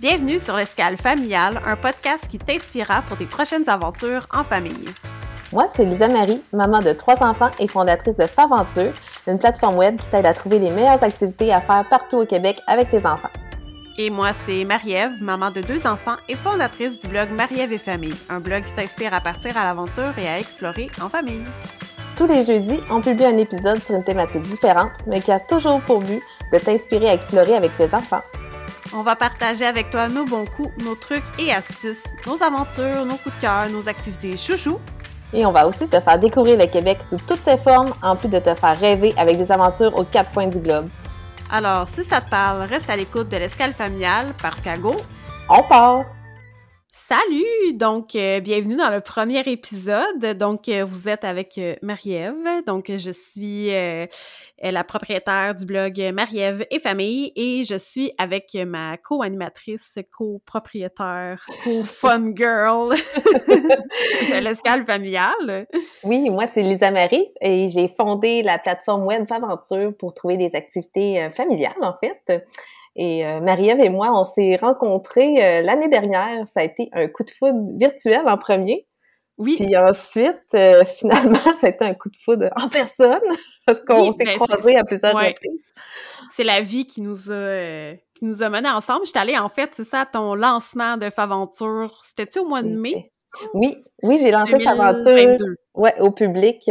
Bienvenue sur l'Escale Familiale, un podcast qui t'inspirera pour tes prochaines aventures en famille. Moi, c'est Lisa Marie, maman de trois enfants et fondatrice de Faventure, une plateforme web qui t'aide à trouver les meilleures activités à faire partout au Québec avec tes enfants. Et moi, c'est Marie-Ève, maman de deux enfants et fondatrice du blog Marie-Ève et Famille, un blog qui t'inspire à partir à l'aventure et à explorer en famille. Tous les jeudis, on publie un épisode sur une thématique différente, mais qui a toujours pour but de t'inspirer à explorer avec tes enfants. On va partager avec toi nos bons coups, nos trucs et astuces, nos aventures, nos coups de cœur, nos activités chouchou. Et on va aussi te faire découvrir le Québec sous toutes ses formes, en plus de te faire rêver avec des aventures aux quatre coins du globe. Alors, si ça te parle, reste à l'écoute de l'escale familiale parce qu'à Go, On part! Salut! Donc, euh, bienvenue dans le premier épisode. Donc, euh, vous êtes avec euh, Marie-Ève. Donc, je suis euh, la propriétaire du blog Marie-Ève et Famille et je suis avec ma co-animatrice, co-propriétaire, co-fun girl de l'escale familiale. Oui, moi, c'est Lisa Marie et j'ai fondé la plateforme web Faventure pour trouver des activités familiales, en fait. Et euh, Marie-Ève et moi, on s'est rencontrés euh, l'année dernière. Ça a été un coup de foudre virtuel en premier. Oui, Puis ensuite, euh, finalement, ça a été un coup de foudre en personne parce qu'on Oui, s'est ben, croisés à plusieurs ouais. reprises. c'est la vie qui nous a qui nous a menés ensemble. J'étais allée en fait, c'est ça, à ton lancement de Faventure. C'était-tu au mois de mai? Oui, oui, j'ai lancé Faventure 2022? ouais, au public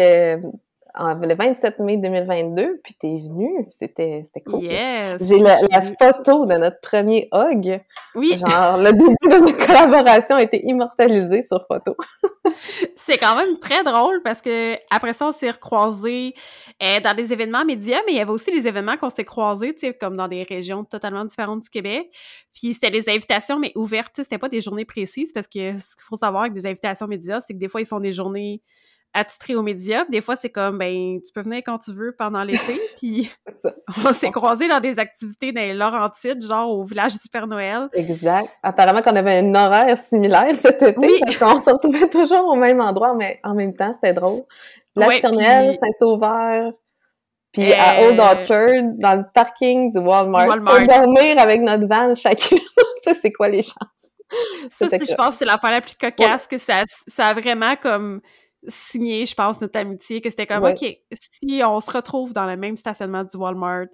le 27 mai 2022, puis t'es venu, c'était c'était cool. Yes. J'ai la, photo de notre premier hug. Oui, Genre, le début de notre collaboration a été immortalisé sur photo. c'est quand même très drôle parce que après ça, on s'est recroisés euh, dans des événements médias, mais il y avait aussi des événements qu'on s'est croisés, tu sais, comme dans des régions totalement différentes du Québec. Puis c'était des invitations, mais ouvertes, c'était pas des journées précises parce que ce qu'il faut savoir avec des invitations médias, c'est que des fois, ils font des journées attitrées aux médias. Des fois, c'est comme, ben, tu peux venir quand tu veux pendant l'été. Puis on s'est croisés dans des activités dans les Laurentides, genre au village du Père Noël. Exact. Apparemment qu'on avait un horaire similaire cet été, Oui. parce qu'on se retrouvait toujours au même endroit, mais en même temps, c'était drôle. La Ouais, puis- Saint-Sauveur, puis à Euh, Old Orchard, dans le parking du Walmart, Walmart. pour dormir avec notre van chacune. tu sais, c'est quoi les chances? Ça, je pense que c'est l'affaire la plus cocasse, que ça, ça a vraiment comme signé, je pense, notre amitié, que c'était comme, Ouais. OK, si on se retrouve dans le même stationnement du Walmart,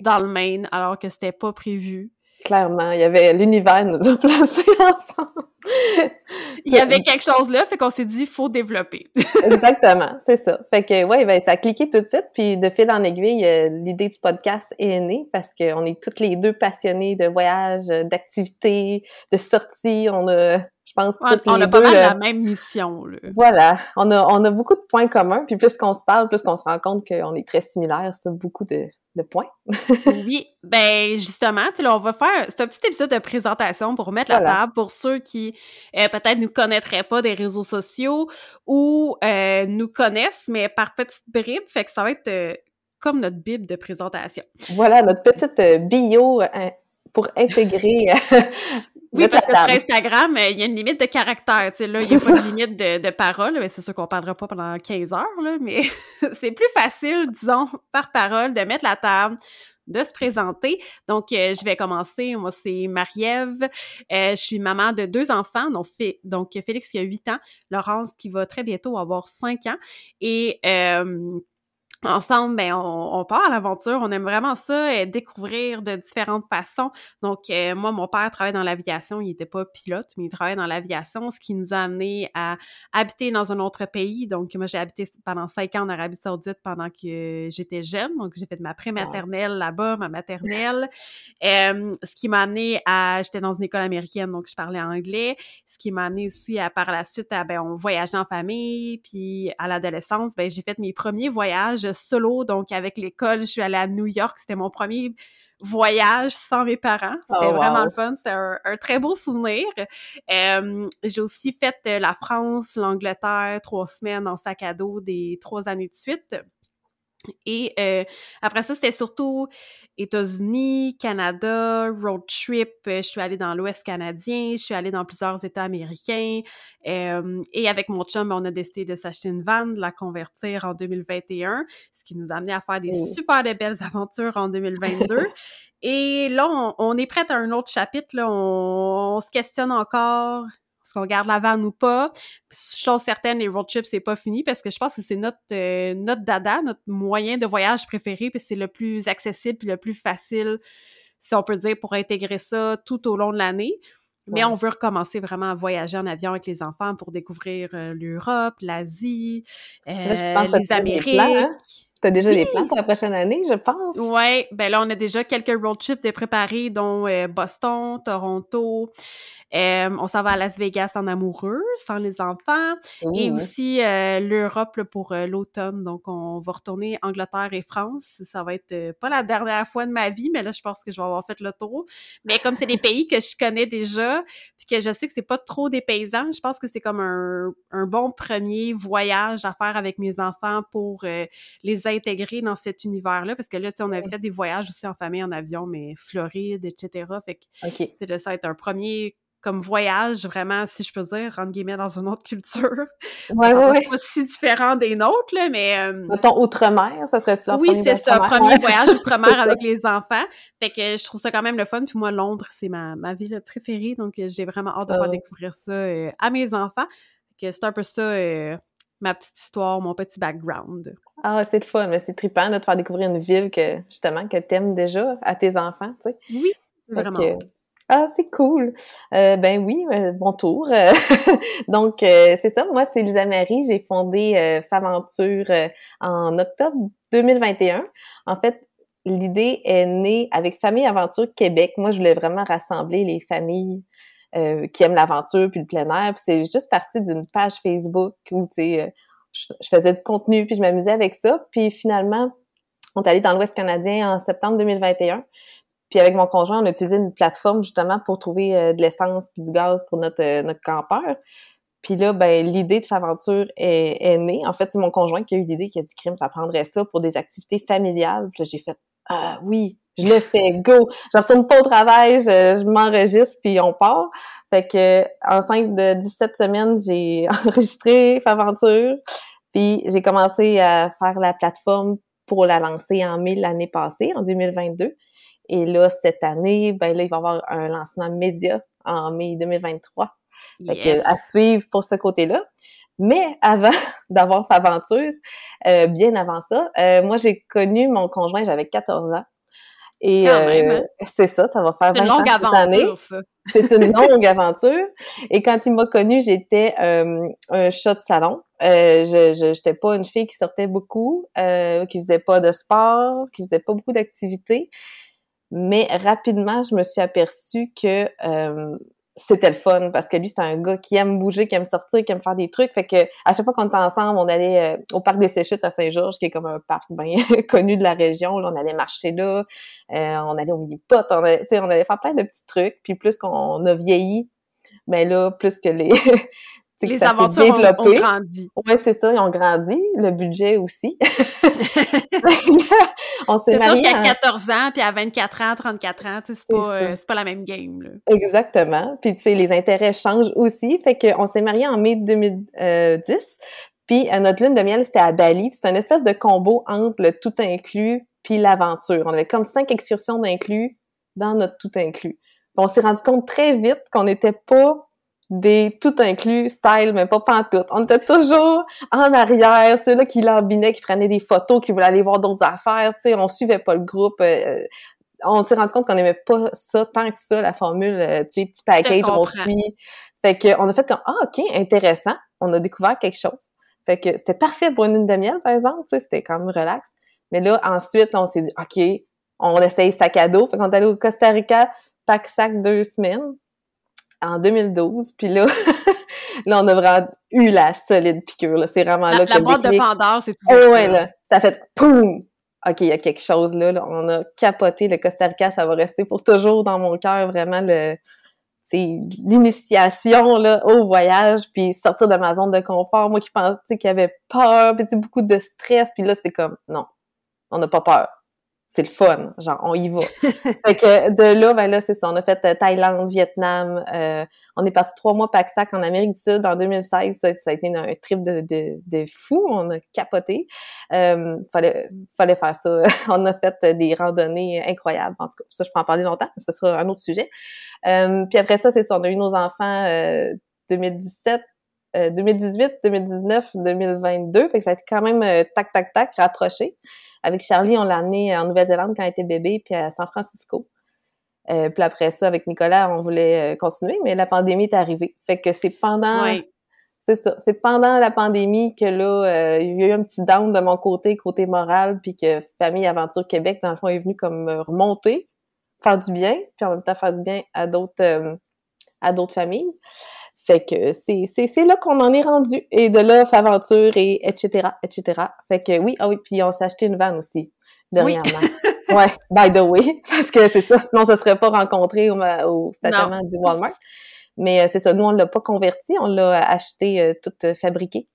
dans le Maine, alors que c'était pas prévu, Clairement, il y avait l'univers nous a placés ensemble. il y avait quelque chose là, fait qu'on s'est dit, faut développer. Exactement, c'est ça. Fait que ouais, ben ça a cliqué tout de suite, puis de fil en aiguille, euh, l'idée du podcast est née parce qu'on est toutes les deux passionnées de voyages, euh, d'activités, de sorties. On a, je pense, on, toutes on a pas deux. mal la même mission, là. Voilà, on a on a beaucoup de points communs, puis plus qu'on se parle, plus qu'on se rend compte qu'on est très similaires sur beaucoup de, de points. Oui, ben justement, tu sais, là, on va faire c'est un petit épisode de présentation pour mettre la table pour ceux qui euh, peut-être nous connaîtraient pas des réseaux sociaux ou euh, nous connaissent mais par petites bribes, fait que ça va être euh, comme notre bible de présentation. Voilà notre petite bio euh, pour intégrer. Oui, parce que sur. Instagram, euh, il y a une limite de sais là, il y a pas de limite de, de paroles, mais c'est sûr qu'on parlera pas pendant 15 heures là, mais c'est plus facile disons par parole de mettre la table de se présenter. Donc, euh, je vais commencer. Moi, c'est Marie-Ève. Euh, je suis maman de deux enfants. Donc, Fé- donc, Félix qui a 8 ans, Laurence qui va très bientôt avoir 5 ans. Et euh, ensemble, ben, on, on part à l'aventure. On aime vraiment ça, euh, découvrir de différentes façons. Donc, euh, moi, mon père travaillait dans l'aviation. Il était pas pilote, mais il travaillait dans l'aviation, ce qui nous a amené à habiter dans un autre pays. Donc, moi, j'ai habité pendant cinq ans en Arabie Saoudite pendant que j'étais jeune. Donc, j'ai fait ma prématernelle là-bas, ma maternelle. Euh, ce qui m'a amené à... J'étais dans une école américaine, donc je parlais anglais. Ce qui m'a amené aussi à, par la suite, à, ben, on voyageait en famille. Puis, à l'adolescence, ben, j'ai fait mes premiers voyages solo. Donc, avec l'école, je suis allée à New York. C'était mon premier voyage sans mes parents. C'était Oh, wow. vraiment le fun. C'était un, un très beau souvenir. Euh, j'ai aussi fait euh, la France, l'Angleterre, trois semaines en sac à dos des trois années de suite. Et euh, après ça, c'était surtout États-Unis, Canada, road trip. Euh, je suis allée dans l'Ouest canadien, je suis allée dans plusieurs États américains. Euh, et avec mon chum, on a décidé de s'acheter une van, de la convertir en 2021, ce qui nous a amené à faire des super de belles aventures en 2022. et là, on, est prête à un autre chapitre. Là. on se questionne encore est-ce qu'on garde la vanne ou pas? Chose certaine, les road trips, c'est pas fini parce que je pense que c'est notre, euh, notre dada, notre moyen de voyage préféré, puis c'est le plus accessible puis le plus facile, si on peut dire, pour intégrer ça tout au long de l'année. Mais on veut recommencer vraiment à voyager en avion avec les enfants pour découvrir euh, l'Europe, l'Asie, euh, les Amériques. Hein? T'as déjà des plans pour la prochaine année, je pense? Oui, ben là, on a déjà quelques road trips de préparés, dont Boston, Toronto, euh, on s'en va à Las Vegas en amoureux, sans les enfants. Et aussi euh, l'Europe pour euh, l'automne. Donc, on va retourner Angleterre et France. Ça va être pas la dernière fois de ma vie, mais là, je pense que je vais avoir fait le tour. Mais comme c'est des pays que je connais déjà, puis que je sais que c'est pas trop des paysans, je pense que c'est comme un, un, bon premier voyage à faire avec mes enfants pour les intégrer dans cet univers-là. Parce que là, tu sais, on avait fait des voyages aussi en famille en avion, mais Floride, etc. Fait que okay. ça va être un premier comme voyage, vraiment, si je peux dire, entre guillemets, dans une autre culture. Ouais, ouais, ouais. pas si différent des nôtres, là, mais... Euh... Mettons, outre-mer, ça serait ça? Oui, c'est ça, premier voyage outre-mer avec les enfants. Fait que je trouve ça quand même le fun. Puis moi, Londres, c'est ma, ma ville préférée, donc euh, j'ai vraiment hâte de faire oh. découvrir ça euh, à mes enfants. Fait que c'est un peu ça... Euh, ma petite histoire, mon petit background. Ah, c'est le fun, mais c'est trippant de te faire découvrir une ville que, justement, que t'aimes déjà à tes enfants, tu sais. Oui, vraiment. Ah, c'est cool. Euh, ben oui, euh, bon tour. Donc, euh, c'est ça. Moi, c'est Lisa Marie. J'ai fondé Faventure en octobre 2021. En fait, l'idée est née avec Famille Aventure Québec. Moi, je voulais vraiment rassembler les familles qui aiment l'aventure puis le plein air. C'est juste parti d'une page Facebook où, tu sais, je, je, faisais du contenu puis je m'amusais avec ça. Puis finalement, on est allé dans l'Ouest canadien en septembre 2021. Puis avec mon conjoint, on a utilisé une plateforme justement pour trouver euh, de l'essence puis du gaz pour notre, euh, notre campeur. Puis là, ben l'idée de Faventure est, est née. En fait, c'est mon conjoint qui a eu l'idée, qui a dit crime, ça prendrait ça pour des activités familiales. Puis là, j'ai fait Ah oui, je le fais, go! Je retourne pas au travail, je, m'enregistre, puis on part. Fait que enceinte de 17 semaines, j'ai enregistré Faventure. Puis j'ai commencé à faire la plateforme pour la lancer en mai l'année passée, en 2022. Et là, cette année, ben là, il va y avoir un lancement média en mai 2023. Fait à suivre pour ce côté-là. Mais avant d'avoir Faventure, euh, bien avant ça, euh, moi, j'ai connu mon conjoint, j'avais 14 ans. Et euh, hein? c'est ça, ça va faire 20 ans cette année. C'est une longue aventure. Et quand il m'a connue, j'étais un chat de salon. je j'étais pas une fille qui sortait beaucoup, qui faisait pas de sport, qui faisait pas beaucoup d'activités. Mais rapidement, je me suis aperçue que euh, c'était le fun parce que lui, c'est un gars qui aime bouger, qui aime sortir, qui aime faire des trucs. Fait que à chaque fois qu'on était ensemble, on allait euh, au parc des Séchutes à Saint-Georges, qui est comme un parc bien connu de la région. Là, on allait marcher là, euh, on allait au milieu on allait, on allait faire plein de petits trucs. Puis plus qu'on a vieilli, ben là, plus que les les aventures ont, grandi. Oui, c'est ça, ils ont grandi. Le budget aussi. on s'est mariés. C'est sûr qu'à 14 ans, puis à 24 ans, 34 ans, c'est pas, euh, pas la même game. Là. Exactement. Puis, tu sais, les intérêts changent aussi. Fait qu'on s'est mariés en mai 2010. Puis, à notre lune de miel, c'était à Bali. C'était une espèce de combo entre le tout inclus puis l'aventure. On avait comme cinq excursions d'inclus dans notre tout inclus. on s'est rendu compte très vite qu'on n'était pas des tout inclus style, mais pas pantoute. On était toujours en arrière, ceux-là qui lambinaient, qui prenaient des photos, qui voulaient aller voir d'autres affaires, tu sais, on suivait pas le groupe. Euh, on s'est rendu compte qu'on aimait pas ça tant que ça, la formule, euh, tu sais, petit package, on suit. Fait que on a fait comme, ah, OK, intéressant. On a découvert quelque chose. Fait que c'était parfait pour une lune de miel, par exemple, tu sais, c'était quand même relax. Mais là, ensuite, on s'est dit, OK, on essaye sac à dos. Fait qu'on est allé au Costa Rica, pack sac deux semaines en 2012. Puis là, là, on a vraiment eu la solide piqûre. C'est vraiment là que La boîte de Pandore, c'est tout. Oh, ouais, là. Ça fait poum! OK, il y a quelque chose là, On a capoté le Costa Rica. Ça va rester pour toujours dans mon cœur, vraiment, le l'initiation là au voyage puis sortir de ma zone de confort moi qui pensais qu'il y avait peur puis beaucoup de stress puis là c'est comme non On n'a pas peur c'est le fun, genre on y va. fait que de là, ben là, c'est ça. On a fait euh, Thaïlande, Vietnam. Euh, on est parti trois mois Paxac en Amérique du Sud en 2016. Ça, a été un trip de, de, de fou. On a capoté. Euh, fallait, fallait faire ça. on a fait des randonnées incroyables. En tout cas, ça, je peux en parler longtemps. Ce sera un autre sujet. Euh, puis après ça, c'est ça. On a eu nos enfants 2017. 2018, 2019, 2022, fait que ça a été quand même tac tac tac rapproché. Avec Charlie, on l'a amené en Nouvelle-Zélande quand elle était bébé, puis à San Francisco. Euh, puis après ça, avec Nicolas, on voulait euh, continuer, mais la pandémie est arrivée. Fait que c'est pendant... C'est ça. C'est pendant la pandémie que là, euh, il y a eu un petit down de mon côté, côté moral, puis que Famille Aventure Québec, dans le fond, est venu comme remonter, faire du bien, puis en même temps faire du bien à d'autres à d'autres familles. Fait que c'est, c'est, c'est là qu'on en est rendu. Et de là, Faventure et etc., etc. Fait que oui, ah oui, puis on s'est acheté une vanne aussi, dernièrement. ouais, by the way, parce que c'est ça, sinon ça serait pas rencontré au, au stationnement du Walmart. Mais euh, c'est ça, nous on l'a pas converti, on l'a acheté euh, toute fabriquée.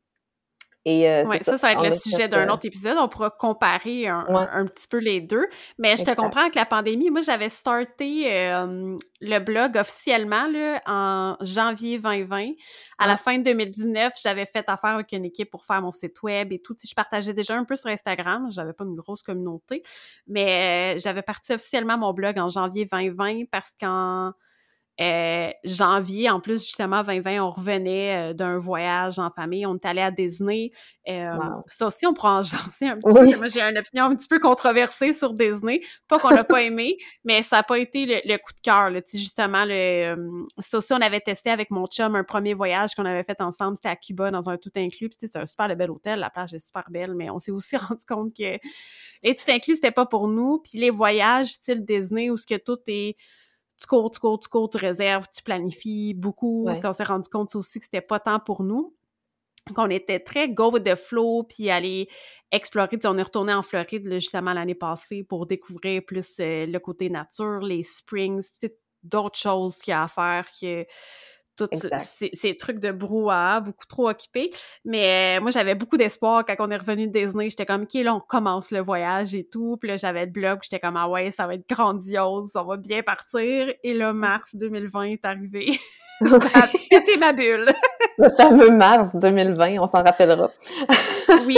Et euh, ça, ça, va être le sujet d'un euh, autre épisode. On pourra comparer un, petit peu les deux. Mais je te comprends que la pandémie, moi, j'avais starté euh, le blog officiellement là, en janvier 2020. À la fin de 2019, j'avais fait affaire avec une équipe pour faire mon site web et tout. Je partageais déjà un peu sur Instagram. J'avais pas une grosse communauté. Mais j'avais parti officiellement mon blog en janvier 2020 parce qu'en euh, janvier, en plus, justement, 2020, on revenait euh, d'un voyage en famille. On est allé à Disney. Euh, ça aussi, on pourra en janser un petit peu. Moi, j'ai une opinion un petit peu controversée sur Disney. Pas qu'on l'a pas aimé, mais ça n'a pas été le, coup de cœur. Justement, le, ça aussi, on avait testé avec mon chum un premier voyage qu'on avait fait ensemble. C'était à Cuba, dans un tout inclus. C'était un super bel hôtel. La plage est super belle, mais on s'est aussi rendu compte que les tout inclus, c'était pas pour nous. Puis les voyages style Disney, où ce que tout est tu cours, tu cours, tu cours, tu réserves, tu planifies beaucoup. On s'est rendu compte aussi que c'était pas tant pour nous. Qu'on était très go with the flow, puis aller explorer. on est retourné en Floride justement l'année passée pour découvrir plus euh, le côté nature, les springs, d'autres choses qu'il y a à faire que tous ces, trucs de brouhaha, beaucoup trop occupés. Mais euh, moi, j'avais beaucoup d'espoir quand on est revenu de Disney. J'étais comme, OK, là, on commence le voyage et tout. Puis là, j'avais le blog, j'étais comme, ah ouais, ça va être grandiose, ça va bien partir. Et là, mars 2020 est arrivé. C'était ma bulle. le fameux mars 2020, on s'en rappellera. oui.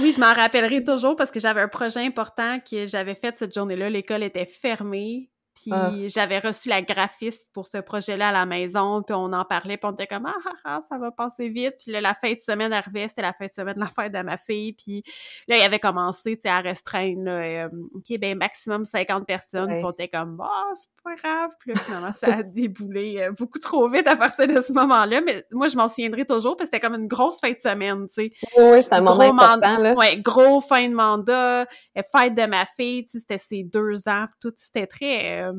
Oui, je m'en rappellerai toujours parce que j'avais un projet important que j'avais fait cette journée-là. L'école était fermée. Ah. Puis j'avais reçu la graphiste pour ce projet-là à la maison, puis on en parlait, puis on était comme ah, ah, ah ça va passer vite. Puis là, la fin de semaine arrivait, c'était la fin de semaine de la fête de ma fille, puis là, il avait commencé à restreindre, là, euh, OK, ben maximum 50 personnes, puis on était comme ah, c'est pas grave. Puis là, finalement, ça a déboulé euh, beaucoup trop vite à partir de ce moment-là, mais moi, je m'en souviendrai toujours, parce que c'était comme une grosse fin de semaine, tu sais. Oui, c'est un moment important, là. Ouais, gros fin de mandat, euh, fête de ma fille, tu sais, c'était ses deux ans, tout, c'était très euh,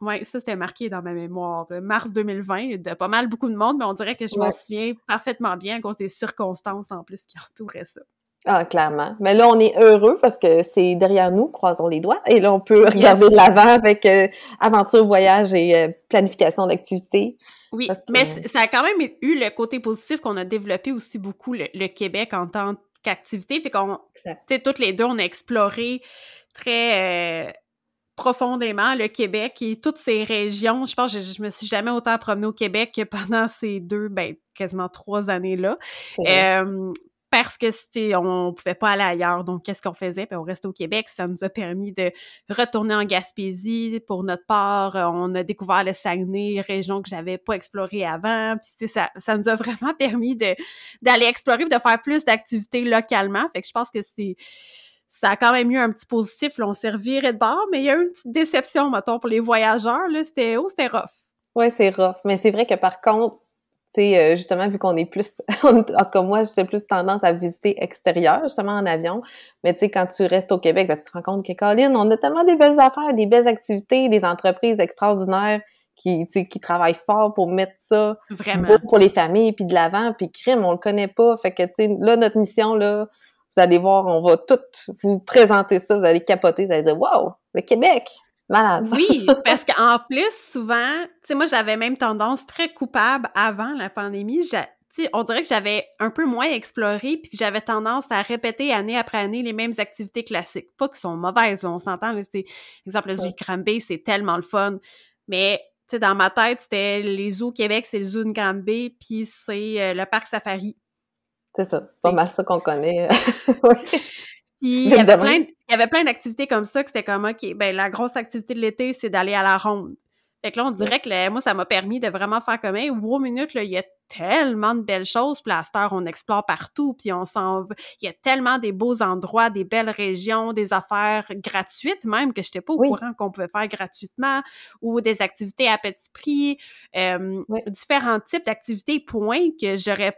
oui, ça, c'était marqué dans ma mémoire. Mars 2020, il y a pas mal beaucoup de monde, mais on dirait que je m'en souviens parfaitement bien à cause des circonstances en plus qui entouraient ça. Ah, clairement. Mais là, on est heureux parce que c'est derrière nous, croisons les doigts. Et là, on peut regarder de l'avant avec euh, aventure, voyage et euh, planification d'activités. Oui, mais ça a quand même eu le côté positif qu'on a développé aussi beaucoup le, Québec en tant qu'activité. Fait qu'on, tu sais, toutes les deux, on a exploré très profondément le Québec et toutes ces régions. Je pense que je, me suis jamais autant promenée au Québec que pendant ces deux, ben, quasiment trois années-là. Euh, parce que c'était, on pouvait pas aller ailleurs. Donc, qu'est-ce qu'on faisait? Puis on restait au Québec. Ça nous a permis de retourner en Gaspésie. Pour notre part, on a découvert le Saguenay, région que j'avais pas explorée avant. Puis ça, ça nous a vraiment permis de d'aller explorer de faire plus d'activités localement. Fait que je pense que c'est ça a quand même eu un petit positif. Là, on s'est de bord, mais il y a eu une petite déception, mettons, pour les voyageurs. Là, c'était, oh, c'était rough. Oui, c'est rough. Mais c'est vrai que par contre, tu sais, euh, justement, vu qu'on est plus, en tout cas, moi, j'ai plus tendance à visiter extérieur, justement, en avion. Mais tu sais, quand tu restes au Québec, ben, tu te rends compte que, Colin, on a tellement des belles affaires, des belles activités, des entreprises extraordinaires qui, qui travaillent fort pour mettre ça Vraiment. pour les familles, puis de l'avant, puis crime, on le connaît pas. Fait que, tu sais, là, notre mission, là, vous allez voir, on va tout vous présenter ça, vous allez capoter, vous allez dire Wow, le Québec! Malade. Oui, parce qu'en plus, souvent, tu sais, moi, j'avais même tendance très coupable avant la pandémie. on dirait que j'avais un peu moins exploré, puis j'avais tendance à répéter année après année les mêmes activités classiques. Pas qui sont mauvaises, on s'entend. C'est, exemple, le zoo de c'est tellement le fun. Mais, tu sais, dans ma tête, c'était les zoos Québec, c'est le zoo de Granby, puis c'est euh, le parc safari. C'est ça, pas mal ça qu'on connaît. Puis il y avait plein, il y avait plein d'activités comme ça que c'était comme OK, ben la grosse activité de l'été, c'est d'aller à la ronde. Fait que là, on dirait que moi, ça m'a permis de vraiment faire comme hey, wow, minute, là, il y a tellement de belles choses, puis à cette heure, on explore partout, puis on s'en Il y a tellement des beaux endroits, des belles régions, des affaires gratuites même que je n'étais pas au courant qu'on pouvait faire gratuitement, ou des activités à petit prix, euh, différents types d'activités, points que j'aurais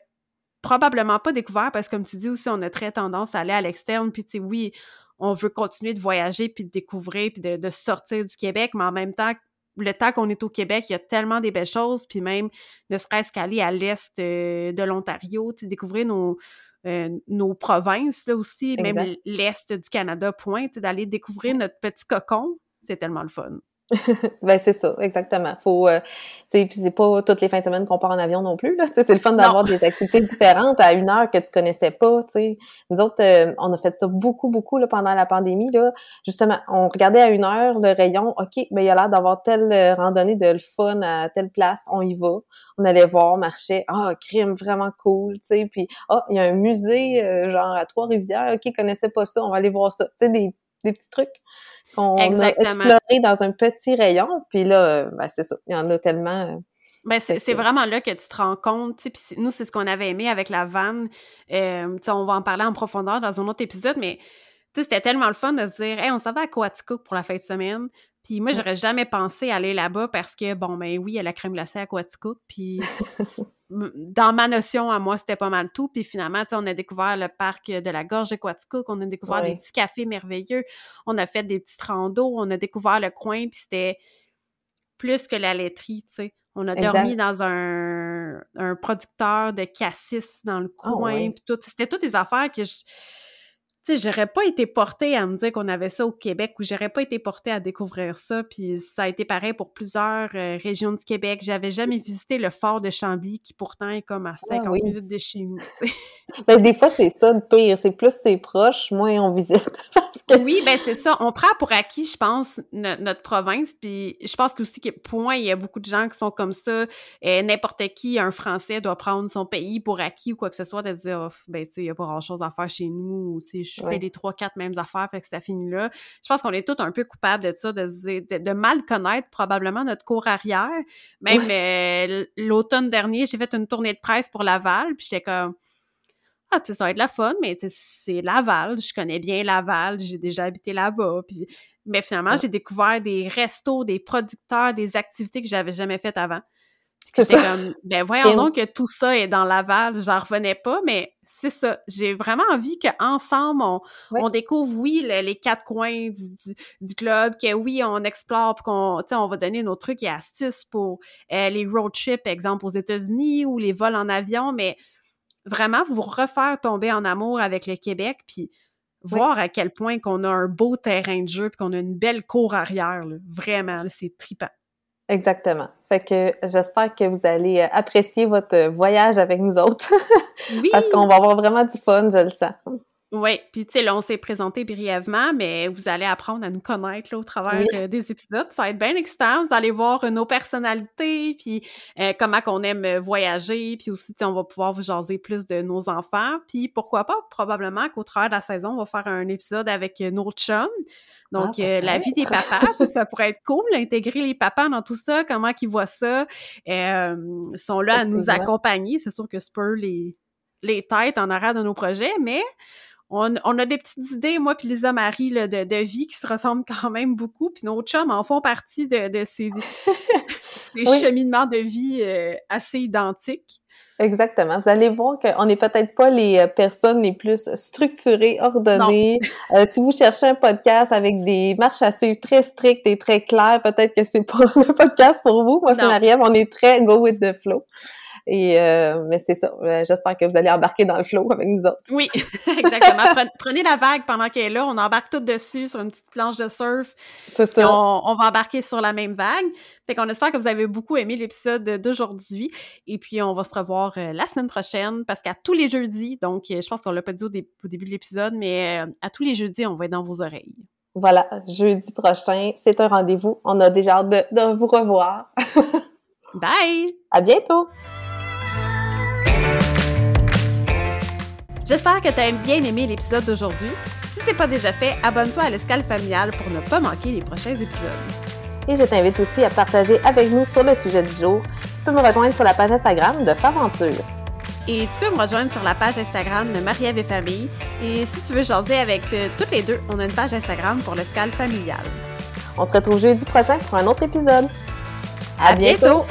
probablement pas découvert parce que comme tu dis aussi, on a très tendance à aller à l'externe, puis tu sais, oui, on veut continuer de voyager, puis de découvrir, puis de, de sortir du Québec, mais en même temps, le temps qu'on est au Québec, il y a tellement des belles choses, puis même ne serait-ce qu'aller à l'est euh, de l'Ontario, découvrir nos, euh, nos provinces là aussi, même l'est du Canada, point, d'aller découvrir notre petit cocon, c'est tellement le fun. ben c'est ça, exactement. Faut, euh, puis c'est pas toutes les fins de semaine qu'on part en avion non plus là. C'est le fun d'avoir des activités différentes à une heure que tu connaissais pas. sais. Nous autres, euh, on a fait ça beaucoup, beaucoup là pendant la pandémie là. Justement, on regardait à une heure le rayon. Ok, mais ben, il y a l'air d'avoir telle euh, randonnée de le fun à telle place, on y va. On allait voir, marcher. Ah, crime vraiment cool, tu sais. Puis ah, il y a un musée euh, genre à Trois-Rivières. Ok, connaissais pas ça, on va aller voir ça. Tu sais des, des petits trucs qu'on a exploré dans un petit rayon. Puis là, ben, c'est ça. Il y en a tellement. Euh, ben, c'est vraiment là que tu te rends compte. Puis nous, c'est ce qu'on avait aimé avec la vanne. Euh, on va en parler en profondeur dans un autre épisode, mais c'était tellement le fun de se dire, hey, on s'en va à Coaticook pour la fin de semaine. Puis moi, j'aurais jamais pensé aller là-bas parce que, bon, ben oui, il y a la crème glacée à Coaticook. Puis dans ma notion à moi, c'était pas mal tout. Puis finalement, on a découvert le parc de la Gorge de Quaticook, on a découvert des petits cafés merveilleux, on a fait des petits randos, on a découvert le coin, puis c'était plus que la laiterie, tu sais. On a dormi dans un, un, producteur de cassis dans le ah coin, puis tout. C'était toutes des affaires que je tu sais, j'aurais pas été portée à me dire qu'on avait ça au Québec ou j'aurais pas été portée à découvrir ça. Puis ça a été pareil pour plusieurs euh, régions du Québec. J'avais jamais visité le fort de Chambly, qui pourtant est comme à 50 ah minutes de chez nous. ben, des fois, c'est ça le pire. C'est plus c'est proche, moins on visite. Oui, ben c'est ça. On prend pour acquis, je pense, notre province. Puis je pense que aussi, que, point, il y a beaucoup de gens qui sont comme ça. et N'importe qui, un Français, doit prendre son pays pour acquis ou quoi que ce soit, de se dire, oh, ben tu sais, il n'y a pas grand-chose à faire chez nous. Ou, je fais les trois, quatre mêmes affaires, fait que ça finit là. Je pense qu'on est tous un peu coupables de ça, de, de, mal connaître probablement notre cours arrière. Même euh, l'automne dernier, j'ai fait une tournée de presse pour Laval, puis j'étais comme ah, tu sais, ça va être la fun, mais c'est Laval, je connais bien Laval, j'ai déjà habité là-bas, puis mais finalement, j'ai découvert des restos, des producteurs, des activités que j'avais jamais faites avant. C'est comme, ben voyons donc que tout ça est dans Laval, j'en revenais pas, mais c'est ça. J'ai vraiment envie qu'ensemble, on, on découvre, oui, les quatre coins du, du, club, que oui, on explore, qu'on, on va donner nos trucs et astuces pour euh, les road trips, exemple, aux États-Unis ou les vols en avion, mais vraiment vous refaire tomber en amour avec le Québec, puis voir à quel point qu'on a un beau terrain de jeu, puis qu'on a une belle cour arrière, vraiment, c'est trippant. Exactement. Fait que j'espère que vous allez euh, apprécier votre voyage avec nous autres. oui. Parce qu'on va avoir vraiment du fun, je le sens. Oui, puis tu sais, là, on s'est présenté brièvement, mais vous allez apprendre à nous connaître là, au travers des épisodes. Ça va être bien excitant. Vous allez voir nos personnalités, puis euh, comment qu'on aime voyager, puis aussi, on va pouvoir vous jaser plus de nos enfants. Puis pourquoi pas, probablement qu'au travers de la saison, on va faire un épisode avec nos chums. Donc, ah, euh, la vie des papas, ça pourrait être cool, intégrer les papas dans tout ça, comment ils voient ça. Euh, ils sont là à nous accompagner. C'est sûr que c'est peu les, les têtes en arrière de nos projets, mais on, a des petites idées, moi puis Lisa Marie, là, de, de, vie qui se ressemblent quand même beaucoup. Puis nos chums en font partie de, de ces, cheminements de vie euh, assez identiques. Exactement. Vous allez voir qu'on n'est peut-être pas les euh, personnes les plus structurées, ordonnées. Euh, si vous cherchez un podcast avec des marches à suivre très strictes et très claires, peut-être que c'est pas le podcast pour vous. Moi, Mariam, on est très go with the flow. Et euh, mais c'est ça. Euh, j'espère que vous allez embarquer dans le flow avec nous autres. Oui, exactement. Prenez la vague pendant qu'elle est là. On embarque tout dessus sur une petite planche de surf. C'est ça. On, va embarquer sur la même vague. Fait qu'on espère que vous avez beaucoup aimé l'épisode d'aujourd'hui. Et puis on va se revoir euh, la semaine prochaine parce qu'à tous les jeudis, donc je pense qu'on l'a pas dit au, au début de l'épisode, mais à tous les jeudis, on va être dans vos oreilles. Voilà, jeudi prochain, c'est un rendez-vous. On a déjà hâte de, de vous revoir. Bye! À bientôt! J'espère que tu as bien aimé l'épisode d'aujourd'hui. Si ce n'est pas déjà fait, abonne-toi à l'escale familiale pour ne pas manquer les prochains épisodes. Et je t'invite aussi à partager avec nous sur le sujet du jour. Tu peux me rejoindre sur la page Instagram de Faventure. Et tu peux me rejoindre sur la page Instagram de Marie-Ève et Famille. Et si tu veux jaser avec euh, toutes les deux, on a une page Instagram pour l'escale familiale. On se retrouve jeudi prochain pour un autre épisode. À, bientôt.